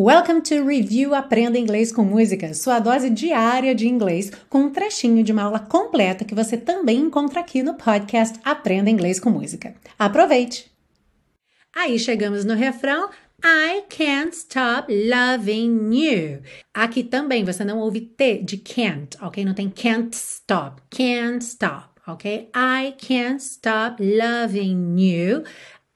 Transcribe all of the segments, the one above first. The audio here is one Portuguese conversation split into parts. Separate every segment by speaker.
Speaker 1: Welcome to Review Aprenda Inglês com Música, sua dose diária de inglês, com um trechinho de uma aula completa que você também encontra aqui no podcast Aprenda Inglês com Música. Aproveite! Aí chegamos no refrão. I can't stop loving you. Aqui também você não ouve T de can't, ok? Não tem can't stop. Can't stop, ok? I can't stop loving you.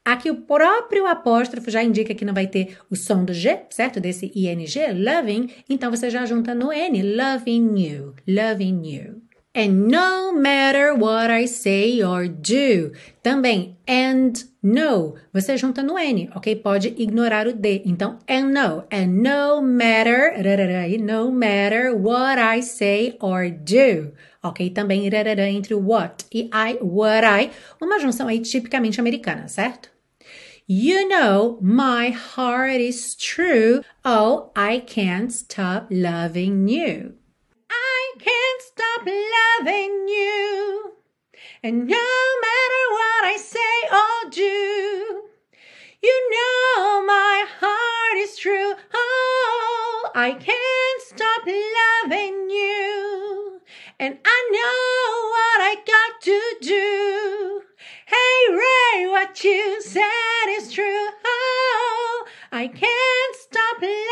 Speaker 1: Aqui o próprio apóstrofo já indica que não vai ter o som do G, certo? Desse ing, loving. Então você já junta no N, loving you, loving you. And no matter what I say or do. Também and no. Você junta no N, ok? Pode ignorar o D. Então, and no. And no matter, no matter what I say or do. Ok? Também entre o what e I, what I. Uma junção aí tipicamente americana, certo? You know, my heart is true. Oh, I can't stop loving you. I can't stop loving you. And no matter what I say or do, you know my heart is true. Oh, I can't stop loving you. And I know what I got to do. Hey, Ray, what you said is true. Oh, I can't stop loving